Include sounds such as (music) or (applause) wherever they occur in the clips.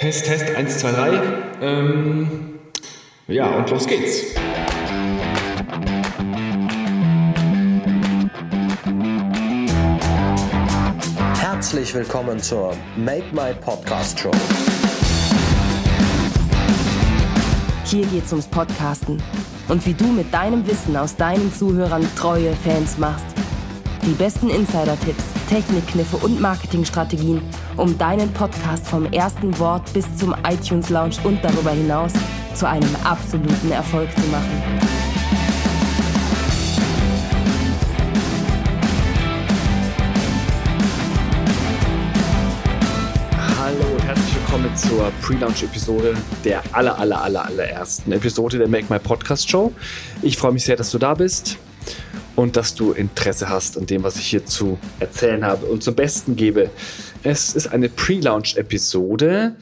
Test, Test, 1, 2, 3. Ähm, ja, und los geht's. Herzlich willkommen zur Make My Podcast Show. Hier geht's ums Podcasten und wie du mit deinem Wissen aus deinen Zuhörern treue Fans machst. Die besten Insider-Tipps, Technikkniffe und Marketingstrategien, um deinen Podcast vom ersten Wort bis zum iTunes Lounge und darüber hinaus zu einem absoluten Erfolg zu machen. Hallo und herzlich willkommen zur Pre-Launch-Episode der aller, aller, aller, allerersten Episode der Make My Podcast Show. Ich freue mich sehr, dass du da bist und dass du Interesse hast an dem, was ich hier zu erzählen habe und zum Besten gebe. Es ist eine Pre-Launch-Episode.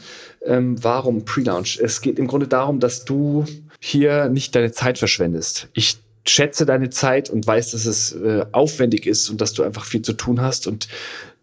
Ähm, warum Pre-Launch? Es geht im Grunde darum, dass du hier nicht deine Zeit verschwendest. Ich schätze deine Zeit und weiß, dass es äh, aufwendig ist und dass du einfach viel zu tun hast und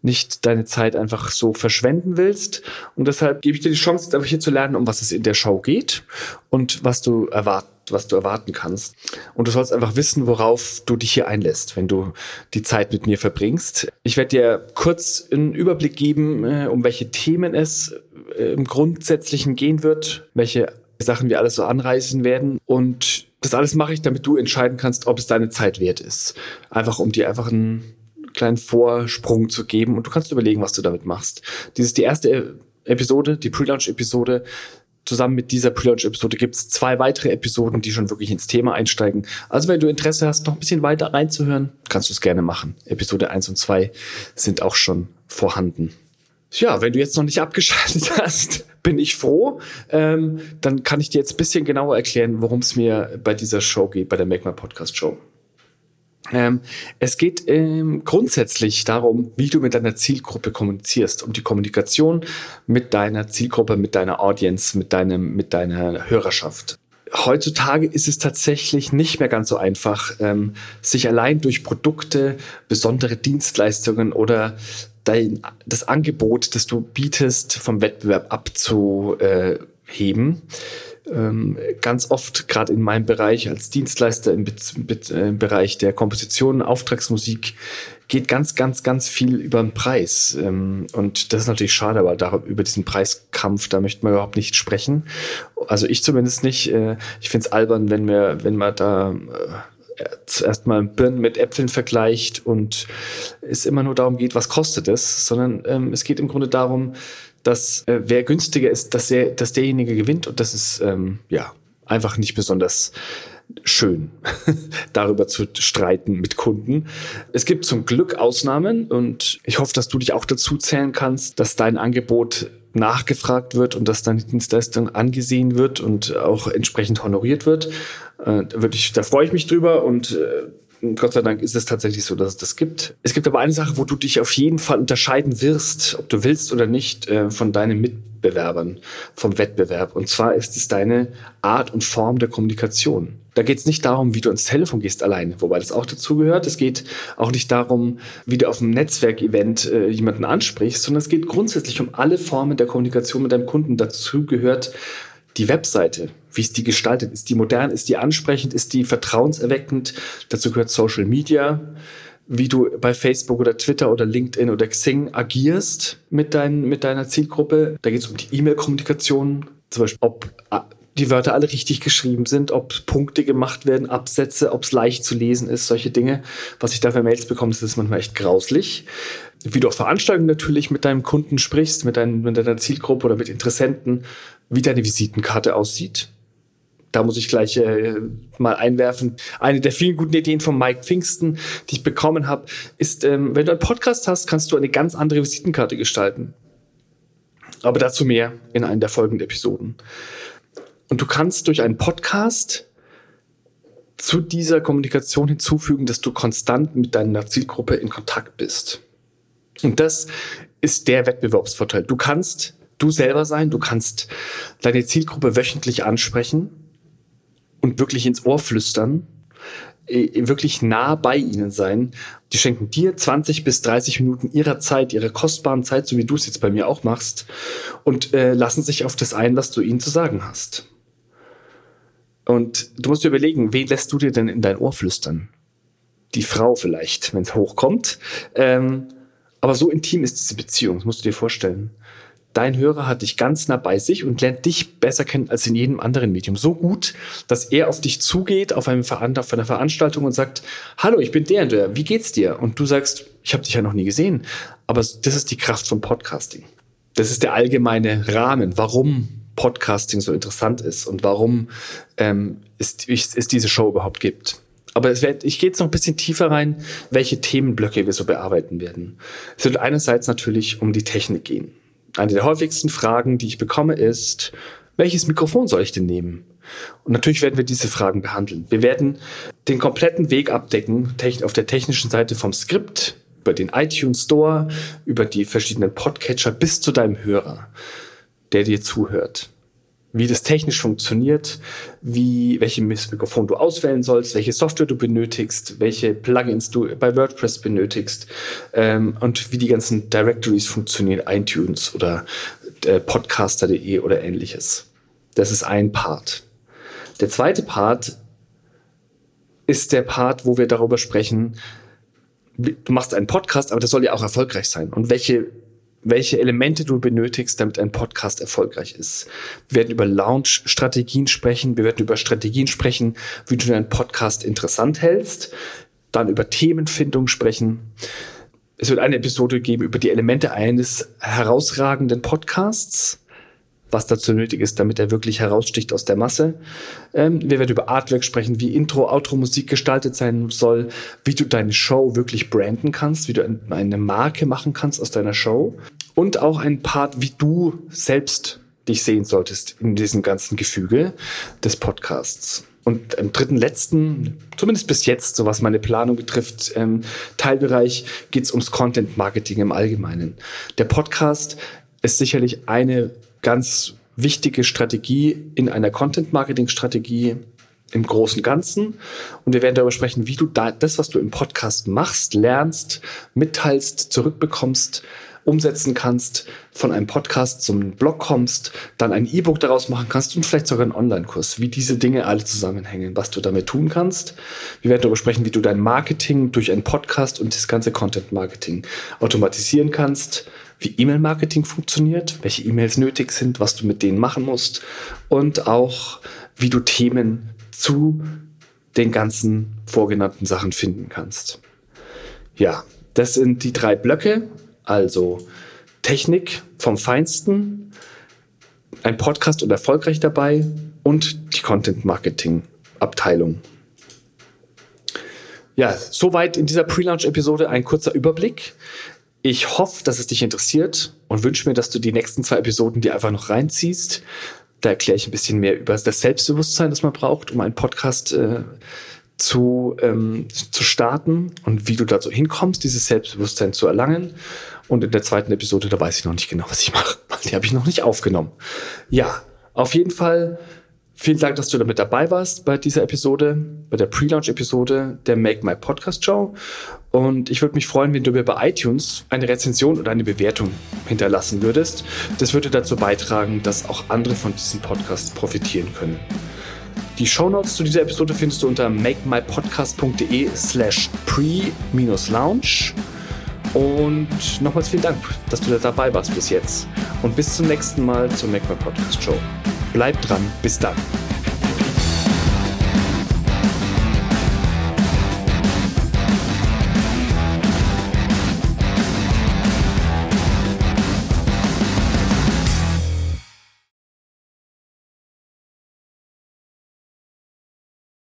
nicht deine Zeit einfach so verschwenden willst. Und deshalb gebe ich dir die Chance, jetzt einfach hier zu lernen, um was es in der Show geht und was du erwarten was du erwarten kannst. Und du sollst einfach wissen, worauf du dich hier einlässt, wenn du die Zeit mit mir verbringst. Ich werde dir kurz einen Überblick geben, äh, um welche Themen es äh, im Grundsätzlichen gehen wird, welche Sachen wir alles so anreißen werden. Und das alles mache ich, damit du entscheiden kannst, ob es deine Zeit wert ist. Einfach um dir einfach einen kleinen Vorsprung zu geben und du kannst überlegen, was du damit machst. Dies ist die erste Episode, die Pre-Launch-Episode. Zusammen mit dieser Pre-Launch-Episode gibt es zwei weitere Episoden, die schon wirklich ins Thema einsteigen. Also wenn du Interesse hast, noch ein bisschen weiter reinzuhören, kannst du es gerne machen. Episode 1 und 2 sind auch schon vorhanden. Ja, wenn du jetzt noch nicht abgeschaltet (laughs) hast, bin ich froh. Ähm, dann kann ich dir jetzt ein bisschen genauer erklären, worum es mir bei dieser Show geht, bei der Make My Podcast Show. Ähm, es geht ähm, grundsätzlich darum, wie du mit deiner Zielgruppe kommunizierst, um die Kommunikation mit deiner Zielgruppe, mit deiner Audience, mit deinem, mit deiner Hörerschaft. Heutzutage ist es tatsächlich nicht mehr ganz so einfach, ähm, sich allein durch Produkte, besondere Dienstleistungen oder dein, das Angebot, das du bietest, vom Wettbewerb abzuheben ähm, ganz oft, gerade in meinem Bereich als Dienstleister im, Be äh, im, Bereich der Komposition, Auftragsmusik, geht ganz, ganz, ganz viel über den Preis. Ähm, und das ist natürlich schade, aber darüber, über diesen Preiskampf, da möchte man überhaupt nicht sprechen. Also ich zumindest nicht. Äh, ich finde es albern, wenn wir, wenn man da äh, zuerst mal Birnen mit Äpfeln vergleicht und es immer nur darum geht, was kostet es, sondern ähm, es geht im Grunde darum, dass äh, wer günstiger ist, dass, der, dass derjenige gewinnt und das ist ähm, ja einfach nicht besonders schön, (laughs) darüber zu streiten mit Kunden. Es gibt zum Glück Ausnahmen und ich hoffe, dass du dich auch dazu zählen kannst, dass dein Angebot nachgefragt wird und dass deine Dienstleistung angesehen wird und auch entsprechend honoriert wird. Äh, wirklich, da freue ich mich drüber und äh, Gott sei Dank ist es tatsächlich so, dass es das gibt. Es gibt aber eine Sache, wo du dich auf jeden Fall unterscheiden wirst, ob du willst oder nicht, äh, von deinen Mitbewerbern, vom Wettbewerb. Und zwar ist es deine Art und Form der Kommunikation. Da geht es nicht darum, wie du ans Telefon gehst alleine, wobei das auch dazu gehört. Es geht auch nicht darum, wie du auf einem Netzwerkevent äh, jemanden ansprichst, sondern es geht grundsätzlich um alle Formen der Kommunikation mit deinem Kunden. Dazu gehört die Webseite, wie ist die gestaltet? Ist die modern? Ist die ansprechend? Ist die vertrauenserweckend? Dazu gehört Social Media, wie du bei Facebook oder Twitter oder LinkedIn oder Xing agierst mit, dein, mit deiner Zielgruppe. Da geht es um die E-Mail-Kommunikation, zum Beispiel, ob ah, die Wörter alle richtig geschrieben sind, ob Punkte gemacht werden, Absätze, ob es leicht zu lesen ist, solche Dinge. Was ich da für Mails bekomme, das ist manchmal echt grauslich. Wie du auf Veranstaltungen natürlich mit deinem Kunden sprichst, mit, dein, mit deiner Zielgruppe oder mit Interessenten, wie deine Visitenkarte aussieht. Da muss ich gleich äh, mal einwerfen. Eine der vielen guten Ideen von Mike Pfingsten, die ich bekommen habe, ist, ähm, wenn du einen Podcast hast, kannst du eine ganz andere Visitenkarte gestalten. Aber dazu mehr in einer der folgenden Episoden. Und du kannst durch einen Podcast zu dieser Kommunikation hinzufügen, dass du konstant mit deiner Zielgruppe in Kontakt bist. Und das ist der Wettbewerbsvorteil. Du kannst du selber sein, du kannst deine Zielgruppe wöchentlich ansprechen und wirklich ins Ohr flüstern. äh, wirklich nah bei ihnen sein. Die schenken dir 20 bis 30 Minuten ihrer Zeit, ihrer kostbaren Zeit, so wie du es jetzt bei mir auch machst, und äh, lassen sich auf das ein, was du ihnen zu sagen hast. Und du musst dir überlegen, wen lässt du dir denn in dein Ohr flüstern? Die Frau vielleicht, wenn es hochkommt. Ähm, aber so intim ist diese Beziehung, das musst du dir vorstellen. Dein Hörer hat dich ganz nah bei sich und lernt dich besser kennen als in jedem anderen Medium. So gut, dass er auf dich zugeht auf, einem auf einer Veranstaltung und sagt, hallo, ich bin der und der, wie geht's dir? Und du sagst, ich habe dich ja noch nie gesehen. Aber das ist die Kraft von Podcasting. Das ist der allgemeine Rahmen, warum Podcasting so interessant ist und warum ähm, es, es diese Show überhaupt gibt. Aber wird, ich gehe jetzt noch ein bisschen tiefer rein, welche Themenblöcke wir so bearbeiten werden. Es wird einerseits natürlich um die Technik gehen. Eine der häufigsten Fragen, die ich bekomme, ist, welches Mikrofon soll ich denn nehmen? Und natürlich werden wir diese Fragen behandeln. Wir werden den kompletten Weg abdecken, auf der technischen Seite vom Skript, über den iTunes Store, über die verschiedenen Podcatcher bis zu deinem Hörer, der dir zuhört wie das technisch funktioniert, wie, welche Mikrofon du auswählen sollst, welche Software du benötigst, welche Plugins du bei WordPress benötigst ähm, und wie die ganzen Directories funktionieren, iTunes oder äh, podcaster.de oder ähnliches. Das ist ein Part. Der zweite Part ist der Part, wo wir darüber sprechen, du machst einen Podcast, aber der soll ja auch erfolgreich sein. Und welche welche Elemente du benötigst, damit ein Podcast erfolgreich ist. Wir werden über Launch-Strategien sprechen. Wir werden über Strategien sprechen, wie du deinen Podcast interessant hältst. Dann über Themenfindung sprechen. Es wird eine Episode geben über die Elemente eines herausragenden Podcasts was dazu nötig ist, damit er wirklich heraussticht aus der Masse. Ähm, wir werden über Artwork sprechen, wie Intro, Outro Musik gestaltet sein soll, wie du deine Show wirklich branden kannst, wie du eine Marke machen kannst aus deiner Show und auch ein Part, wie du selbst dich sehen solltest in diesem ganzen Gefüge des Podcasts. Und im dritten, letzten, zumindest bis jetzt, so was meine Planung betrifft, ähm, Teilbereich, geht es ums Content Marketing im Allgemeinen. Der Podcast ist sicherlich eine ganz wichtige Strategie in einer Content-Marketing-Strategie im großen Ganzen. Und wir werden darüber sprechen, wie du da, das, was du im Podcast machst, lernst, mitteilst, zurückbekommst, umsetzen kannst, von einem Podcast zum Blog kommst, dann ein E-Book daraus machen kannst und vielleicht sogar einen Online-Kurs, wie diese Dinge alle zusammenhängen, was du damit tun kannst. Wir werden darüber sprechen, wie du dein Marketing durch einen Podcast und das ganze Content-Marketing automatisieren kannst, wie E-Mail-Marketing funktioniert, welche E-Mails nötig sind, was du mit denen machen musst und auch, wie du Themen zu den ganzen vorgenannten Sachen finden kannst. Ja, das sind die drei Blöcke, also Technik vom Feinsten, ein Podcast und erfolgreich dabei und die Content-Marketing-Abteilung. Ja, soweit in dieser Pre-Launch-Episode ein kurzer Überblick. Ich hoffe, dass es dich interessiert und wünsche mir, dass du die nächsten zwei Episoden dir einfach noch reinziehst. Da erkläre ich ein bisschen mehr über das Selbstbewusstsein, das man braucht, um einen Podcast äh, zu, ähm, zu starten und wie du dazu hinkommst, dieses Selbstbewusstsein zu erlangen. Und in der zweiten Episode, da weiß ich noch nicht genau, was ich mache. (laughs) Die habe ich noch nicht aufgenommen. Ja, auf jeden Fall Vielen Dank, dass du damit dabei warst bei dieser Episode, bei der Pre-Launch-Episode der Make My Podcast Show. Und ich würde mich freuen, wenn du mir bei iTunes eine Rezension oder eine Bewertung hinterlassen würdest. Das würde dazu beitragen, dass auch andere von diesem Podcast profitieren können. Die Shownotes zu dieser Episode findest du unter makemypodcast.de slash pre-lounge. Und nochmals vielen Dank, dass du dabei warst bis jetzt. Und bis zum nächsten Mal zur My Podcast Show. Bleibt dran. Bis dann.